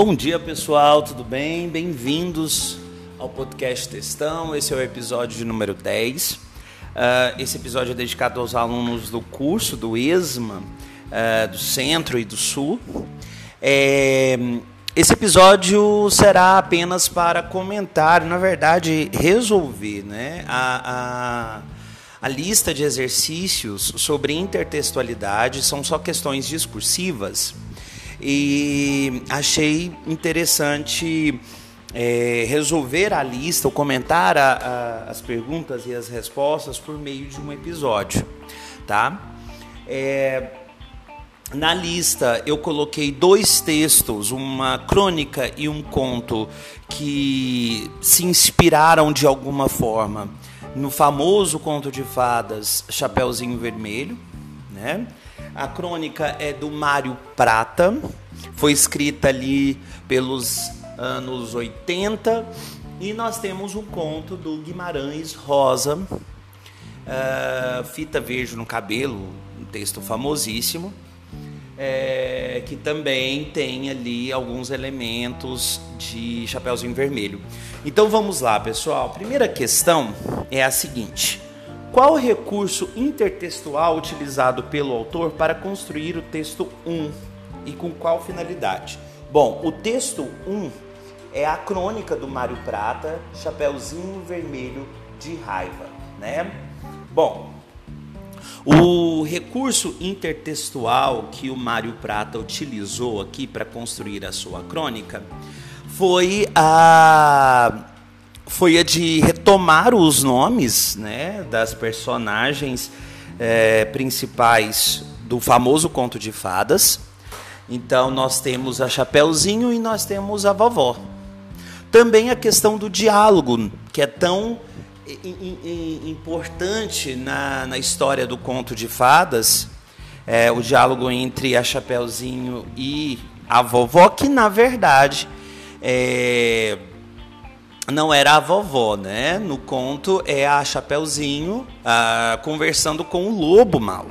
Bom dia pessoal, tudo bem? Bem-vindos ao podcast Testão. Esse é o episódio de número 10. Uh, esse episódio é dedicado aos alunos do curso do ESMA, uh, do Centro e do Sul. É, esse episódio será apenas para comentar, na verdade, resolver né, a, a, a lista de exercícios sobre intertextualidade. São só questões discursivas e achei interessante é, resolver a lista, ou comentar a, a, as perguntas e as respostas por meio de um episódio, tá? É, na lista eu coloquei dois textos, uma crônica e um conto que se inspiraram de alguma forma no famoso conto de fadas Chapeuzinho Vermelho, né? A crônica é do Mário Prata, foi escrita ali pelos anos 80 e nós temos um conto do Guimarães Rosa, uh, Fita Verde no Cabelo, um texto famosíssimo, é, que também tem ali alguns elementos de Chapeuzinho Vermelho. Então vamos lá, pessoal. A primeira questão é a seguinte: qual o recurso intertextual utilizado pelo autor para construir o texto 1 e com qual finalidade? Bom, o texto 1 é a crônica do Mário Prata, Chapeuzinho Vermelho de Raiva, né? Bom, o recurso intertextual que o Mário Prata utilizou aqui para construir a sua crônica foi a foi a de retomar os nomes né, das personagens é, principais do famoso conto de fadas. Então nós temos a Chapeuzinho e nós temos a vovó. Também a questão do diálogo, que é tão importante na, na história do conto de fadas, é, o diálogo entre a Chapeuzinho e a vovó, que na verdade é, não era a vovó, né? No conto é a Chapeuzinho ah, conversando com o lobo mal,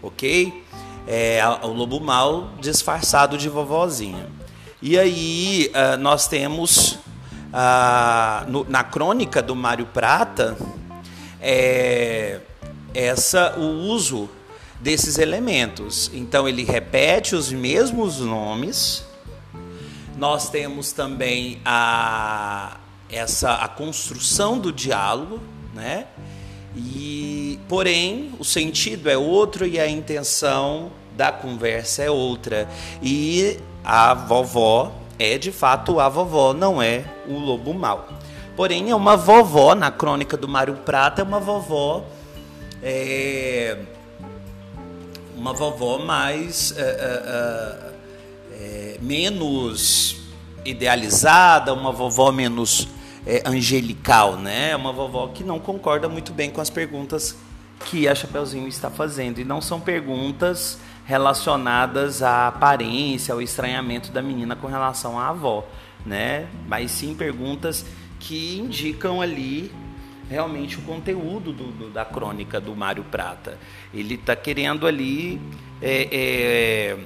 ok? É o lobo mal disfarçado de vovozinha. E aí ah, nós temos ah, no, na crônica do Mário Prata é, essa o uso desses elementos. Então ele repete os mesmos nomes. Nós temos também a essa a construção do diálogo, né? E porém o sentido é outro e a intenção da conversa é outra. E a vovó é de fato a vovó, não é o lobo mau. Porém é uma vovó na crônica do Mário Prata é uma vovó é, uma vovó mais é, é, menos idealizada, uma vovó menos é, angelical, né? É uma vovó que não concorda muito bem com as perguntas que a Chapeuzinho está fazendo. E não são perguntas relacionadas à aparência, ao estranhamento da menina com relação à avó, né? Mas sim perguntas que indicam ali realmente o conteúdo do, do, da crônica do Mário Prata. Ele está querendo ali é, é,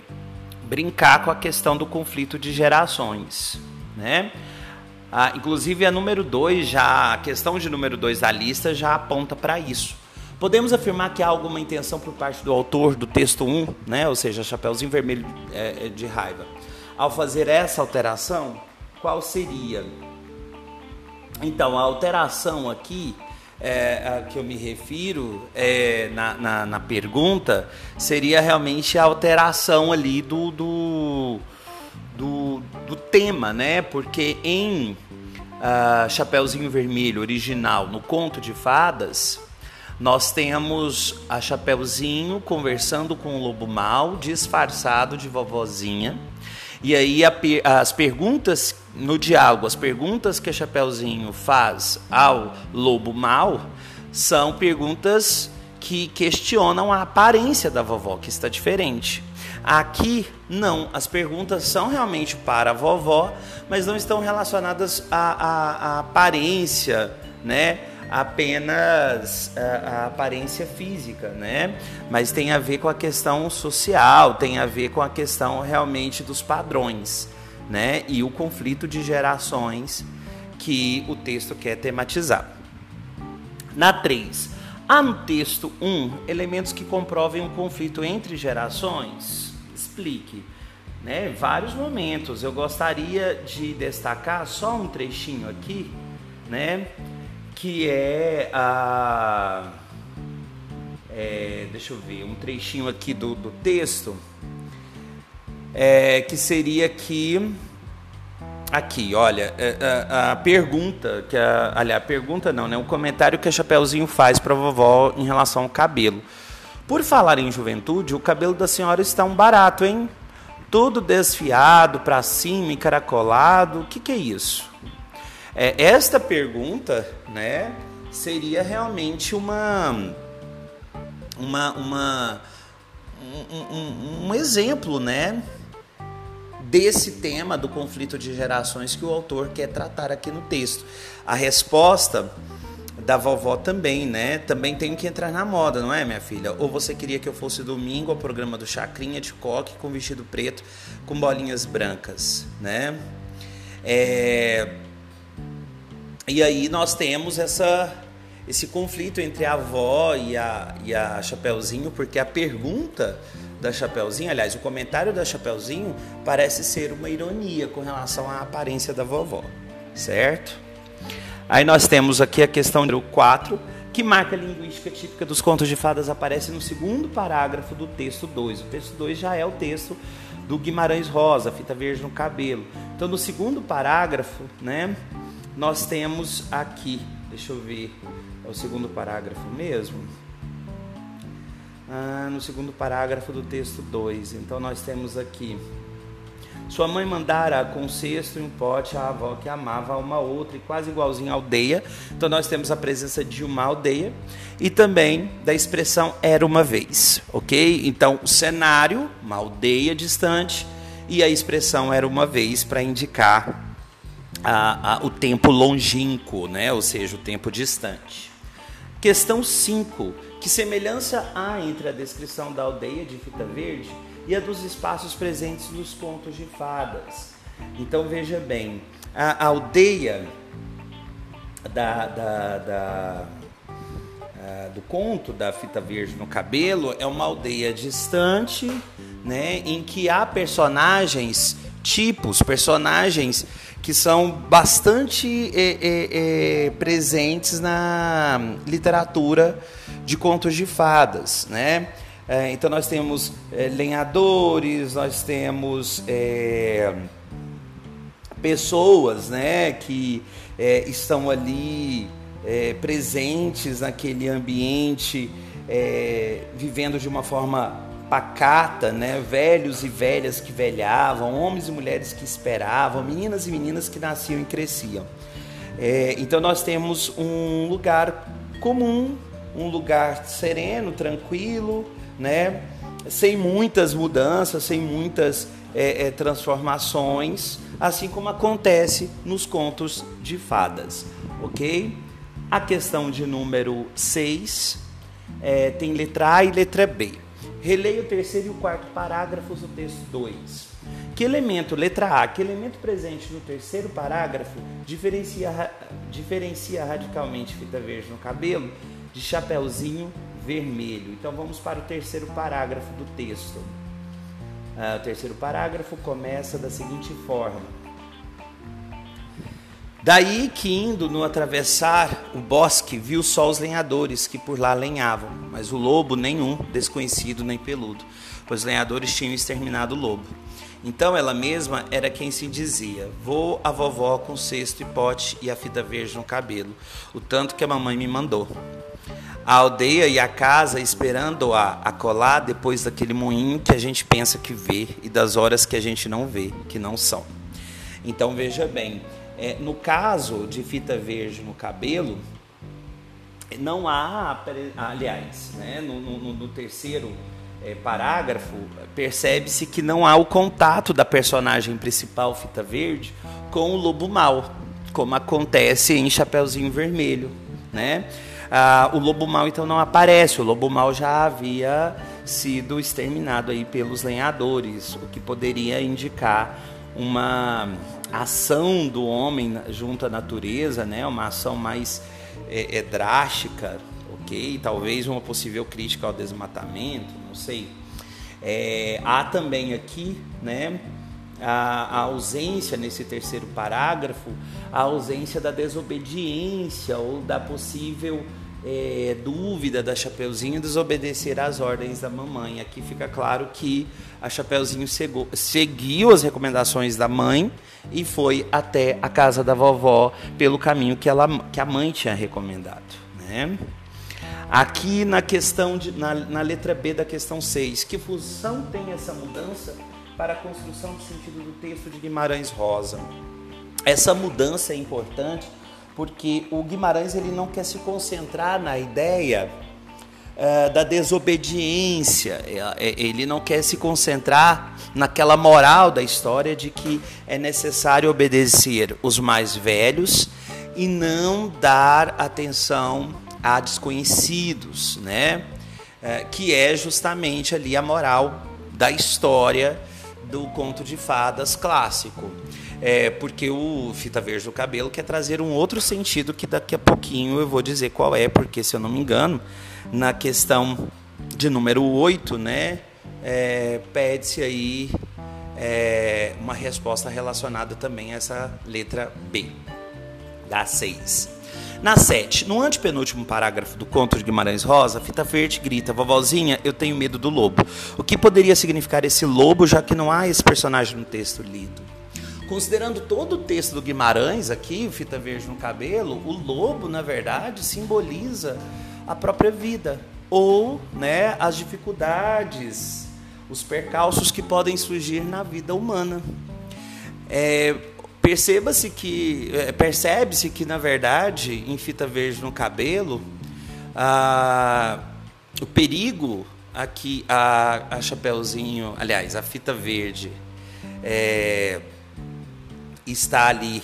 brincar com a questão do conflito de gerações, né? Ah, inclusive a número 2, já a questão de número 2 da lista já aponta para isso. Podemos afirmar que há alguma intenção por parte do autor do texto 1, um, né, ou seja, Chapeuzinho Vermelho é, é, de Raiva, ao fazer essa alteração, qual seria? Então, a alteração aqui é, a que eu me refiro é, na, na, na, pergunta seria realmente a alteração ali do, do do, do tema, né? Porque em uh, Chapeuzinho Vermelho original, no conto de fadas, nós temos a Chapeuzinho conversando com o lobo mal, disfarçado de vovozinha. E aí a, as perguntas no diálogo, as perguntas que a Chapeuzinho faz ao lobo mal são perguntas que questionam a aparência da vovó, que está diferente. Aqui, não. As perguntas são realmente para a vovó, mas não estão relacionadas à, à, à aparência, né? apenas a, a, aparência física, né? Mas tem a ver com a questão social, tem a ver com a questão realmente dos padrões, né? E o conflito de gerações que o texto quer tematizar. Na 3, há no texto 1 elementos que comprovem um conflito entre gerações? Explique. Né, vários momentos. Eu gostaria de destacar só um trechinho aqui, né, que é a. É, deixa eu ver, um trechinho aqui do, do texto, é, que seria que Aqui, olha, a, é, é, a pergunta que a, aliás, a pergunta não, né? O comentário que a Chapeuzinho faz para vovó em relação ao cabelo. Por falar em juventude, o cabelo da senhora está um barato, hein? Todo desfiado para cima, encaracolado. O que, que é isso? É, esta pergunta, né, seria realmente uma uma, uma um, um, um exemplo, né, desse tema do conflito de gerações que o autor quer tratar aqui no texto. A resposta da vovó também, né? Também tem que entrar na moda, não é, minha filha? Ou você queria que eu fosse domingo ao programa do Chacrinha de coque com vestido preto com bolinhas brancas, né? É... E aí nós temos essa esse conflito entre a avó e a, e a Chapeuzinho, porque a pergunta da Chapeuzinho, aliás, o comentário da Chapeuzinho parece ser uma ironia com relação à aparência da vovó, certo? Aí nós temos aqui a questão número 4, que marca a linguística típica dos contos de fadas, aparece no segundo parágrafo do texto 2. O texto 2 já é o texto do Guimarães Rosa, Fita Verde no Cabelo. Então, no segundo parágrafo, né, nós temos aqui, deixa eu ver, é o segundo parágrafo mesmo? ah, no segundo parágrafo do texto 2. Então nós temos aqui. Sua mãe mandara com cesto em pote a avó que amava uma outra e quase igualzinha à aldeia. Então nós temos a presença de uma aldeia e também da expressão era uma vez, ok? Então o cenário, uma aldeia distante e a expressão era uma vez para indicar a, a, o tempo longínquo, né? ou seja, o tempo distante. Questão 5 que semelhança há entre a descrição da aldeia de Fita Verde e a dos espaços presentes nos contos de fadas? Então veja bem, a aldeia da, da, da do conto da fita verde no cabelo é uma aldeia distante, né, em que há personagens tipos, personagens que são bastante é, é, é, presentes na literatura de contos de fadas, né? É, então nós temos é, lenhadores, nós temos é, pessoas, né, que é, estão ali é, presentes naquele ambiente, é, vivendo de uma forma pacata, né? velhos e velhas que velhavam, homens e mulheres que esperavam, meninas e meninas que nasciam e cresciam. Então nós temos um lugar comum um lugar sereno, tranquilo, né? sem muitas mudanças, sem muitas é, é, transformações, assim como acontece nos contos de fadas, ok? A questão de número 6 é, tem letra A e letra B. Releia o terceiro e o quarto parágrafos do texto 2. Que elemento, letra A, que elemento presente no terceiro parágrafo diferencia, diferencia radicalmente fita verde no cabelo de chapeuzinho vermelho. Então vamos para o terceiro parágrafo do texto. Ah, o terceiro parágrafo começa da seguinte forma: Daí que indo no atravessar o bosque, viu só os lenhadores que por lá lenhavam, mas o lobo nenhum, desconhecido nem peludo, pois os lenhadores tinham exterminado o lobo. Então ela mesma era quem se dizia: Vou a vovó com cesto e pote e a fita verde no cabelo, o tanto que a mamãe me mandou a aldeia e a casa esperando-a acolá depois daquele moinho que a gente pensa que vê e das horas que a gente não vê, que não são. Então veja bem, é, no caso de fita verde no cabelo, não há, aliás, né, no, no, no terceiro é, parágrafo, percebe-se que não há o contato da personagem principal, fita verde, com o lobo mau, como acontece em Chapeuzinho Vermelho, né? Ah, o lobo mau então não aparece, o lobo mau já havia sido exterminado aí pelos lenhadores, o que poderia indicar uma ação do homem junto à natureza, né? Uma ação mais é, é, drástica, ok? Talvez uma possível crítica ao desmatamento, não sei. É, há também aqui, né? A, a, ausência nesse terceiro parágrafo, a ausência da desobediência ou da possível é, dúvida da Chapeuzinho desobedecer às ordens da mamãe. Aqui fica claro que a Chapeuzinho seguiu as recomendações da mãe e foi até a casa da vovó pelo caminho que, ela, que a mãe tinha recomendado. Né? Aqui na questão de, na, na letra B da questão 6, que função tem essa mudança para a construção do sentido do texto de Guimarães Rosa? Essa mudança é importante porque o Guimarães ele não quer se concentrar na ideia uh, da desobediência, é, é, ele não quer se concentrar naquela moral da história de que é necessário obedecer os mais velhos e não dar atenção a desconhecidos, né? Uh, que é justamente ali a moral da história do conto de fadas clássico é, porque o Fita Verde do Cabelo quer trazer um outro sentido que daqui a pouquinho eu vou dizer qual é, porque se eu não me engano, na questão de número 8, né, é, pede-se aí é, uma resposta relacionada também a essa letra B, da 6. Na 7, no antepenúltimo parágrafo do conto de Guimarães Rosa, Fita Verde grita: Vovozinha, eu tenho medo do lobo. O que poderia significar esse lobo, já que não há esse personagem no texto lido? Considerando todo o texto do Guimarães aqui, Fita Verde no Cabelo, o lobo, na verdade, simboliza a própria vida ou né, as dificuldades, os percalços que podem surgir na vida humana. É, Perceba-se que é, percebe-se que na verdade em fita verde no cabelo a, o perigo aqui a, a chapeuzinho, aliás a fita verde é, está ali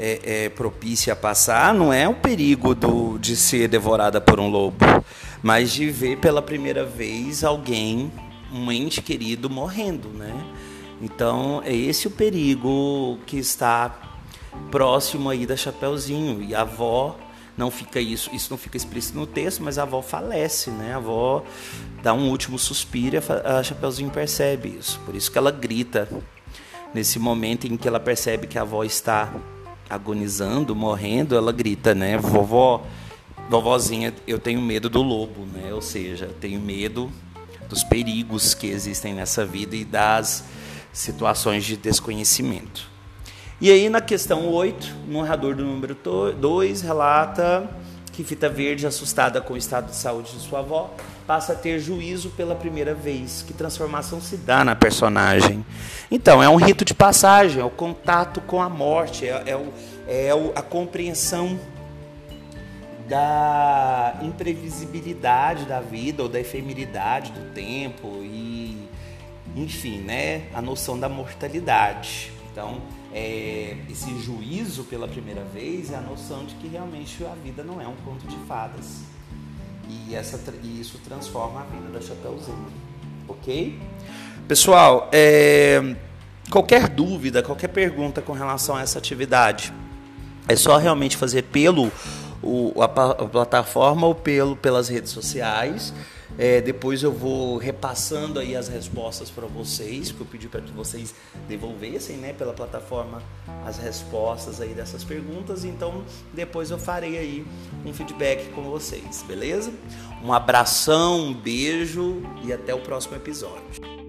é, é, propícia a passar não é o perigo do, de ser devorada por um lobo, mas de ver pela primeira vez alguém, um ente querido, morrendo, né? Então é esse o perigo que está próximo aí da Chapeuzinho e a avó não fica isso, isso não fica explícito no texto, mas a avó falece, né? A avó dá um último suspiro a Chapeuzinho percebe isso, por isso que ela grita nesse momento em que ela percebe que a avó está agonizando, morrendo, ela grita, né? Vovó, vovozinha, eu tenho medo do lobo, né? Ou seja, tenho medo dos perigos que existem nessa vida e das situações de desconhecimento. E aí, na questão 8, o narrador do número 2 relata que Fita Verde, assustada com o estado de saúde de sua avó, passa a ter juízo pela primeira vez. Que transformação se dá na personagem? Então, é um rito de passagem, é o contato com a morte, é, é, o, é o, a compreensão da imprevisibilidade da vida ou da efemeridade do tempo e, enfim, né, a noção da mortalidade. Então, é, esse juízo pela primeira vez é a noção de que realmente a vida não é um conto de fadas. E, essa, e isso transforma a vida da Chapeuzinho. Ok? Pessoal, é, qualquer dúvida, qualquer pergunta com relação a essa atividade, é só realmente fazer pelo o, a, a plataforma ou pelo, pelas redes sociais. É, depois eu vou repassando aí as respostas para vocês, que eu pedi para que vocês devolvessem, né, pela plataforma as respostas aí dessas perguntas. Então depois eu farei aí um feedback com vocês, beleza? Um abração, um beijo e até o próximo episódio.